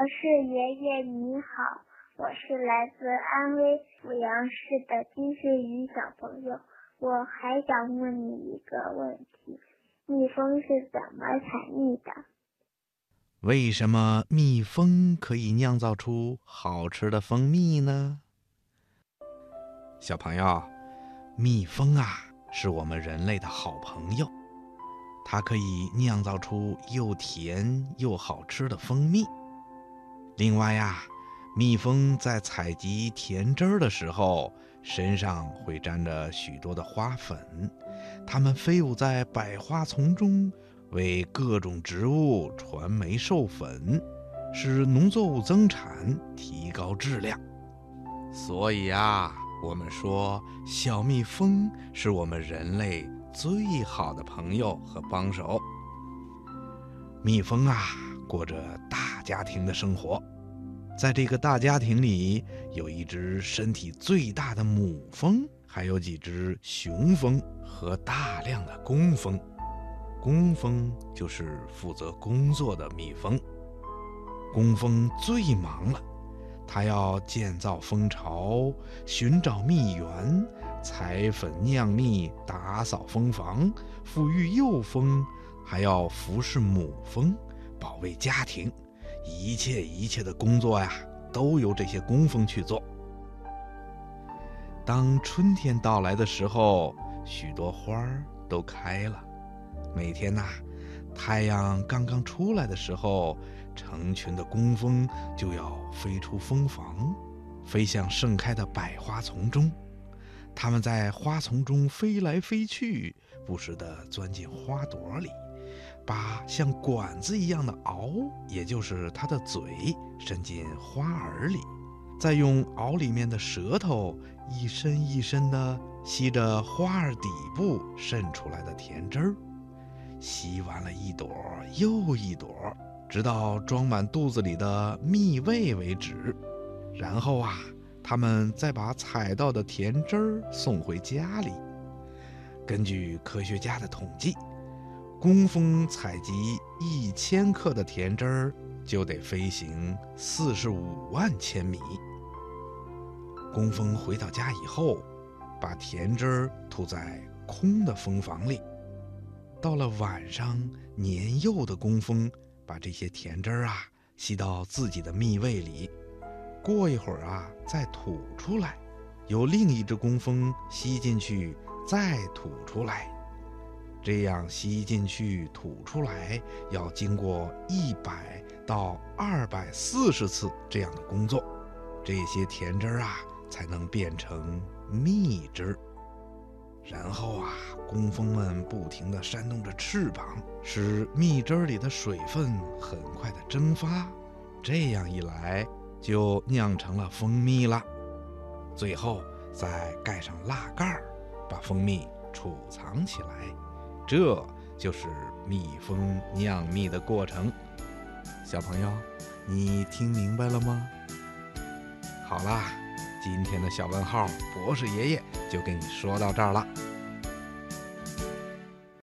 我是爷爷你好，我是来自安徽阜阳市的金世宇小朋友，我还想问你一个问题：蜜蜂是怎么采蜜的？为什么蜜蜂可以酿造出好吃的蜂蜜呢？小朋友，蜜蜂啊，是我们人类的好朋友，它可以酿造出又甜又好吃的蜂蜜。另外呀，蜜蜂在采集甜汁儿的时候，身上会沾着许多的花粉。它们飞舞在百花丛中，为各种植物传媒授粉，使农作物增产，提高质量。所以啊，我们说小蜜蜂是我们人类最好的朋友和帮手。蜜蜂啊，过着大家庭的生活。在这个大家庭里，有一只身体最大的母蜂，还有几只雄蜂和大量的工蜂。工蜂就是负责工作的蜜蜂。工蜂最忙了，它要建造蜂巢，寻找蜜源，采粉酿蜜，打扫蜂房，抚育幼蜂，还要服侍母蜂，保卫家庭。一切一切的工作呀，都由这些工蜂去做。当春天到来的时候，许多花儿都开了。每天呐，太阳刚刚出来的时候，成群的工蜂就要飞出蜂房，飞向盛开的百花丛中。它们在花丛中飞来飞去，不时地钻进花朵里。把像管子一样的螯，也就是它的嘴，伸进花儿里，再用螯里面的舌头一伸一伸地吸着花儿底部渗出来的甜汁儿，吸完了一朵又一朵，直到装满肚子里的蜜味为止。然后啊，他们再把采到的甜汁儿送回家里。根据科学家的统计。工蜂采集一千克的甜汁儿，就得飞行四十五万千米。工蜂回到家以后，把甜汁儿吐在空的蜂房里。到了晚上，年幼的工蜂把这些甜汁儿啊吸到自己的蜜胃里。过一会儿啊，再吐出来，由另一只工蜂吸进去，再吐出来。这样吸进去、吐出来，要经过一百到二百四十次这样的工作，这些甜汁儿啊才能变成蜜汁。然后啊，工蜂们不停地扇动着翅膀，使蜜汁里的水分很快地蒸发。这样一来，就酿成了蜂蜜了。最后再盖上蜡盖儿，把蜂蜜储藏起来。这就是蜜蜂酿蜜的过程，小朋友，你听明白了吗？好啦，今天的小问号博士爷爷就跟你说到这儿了。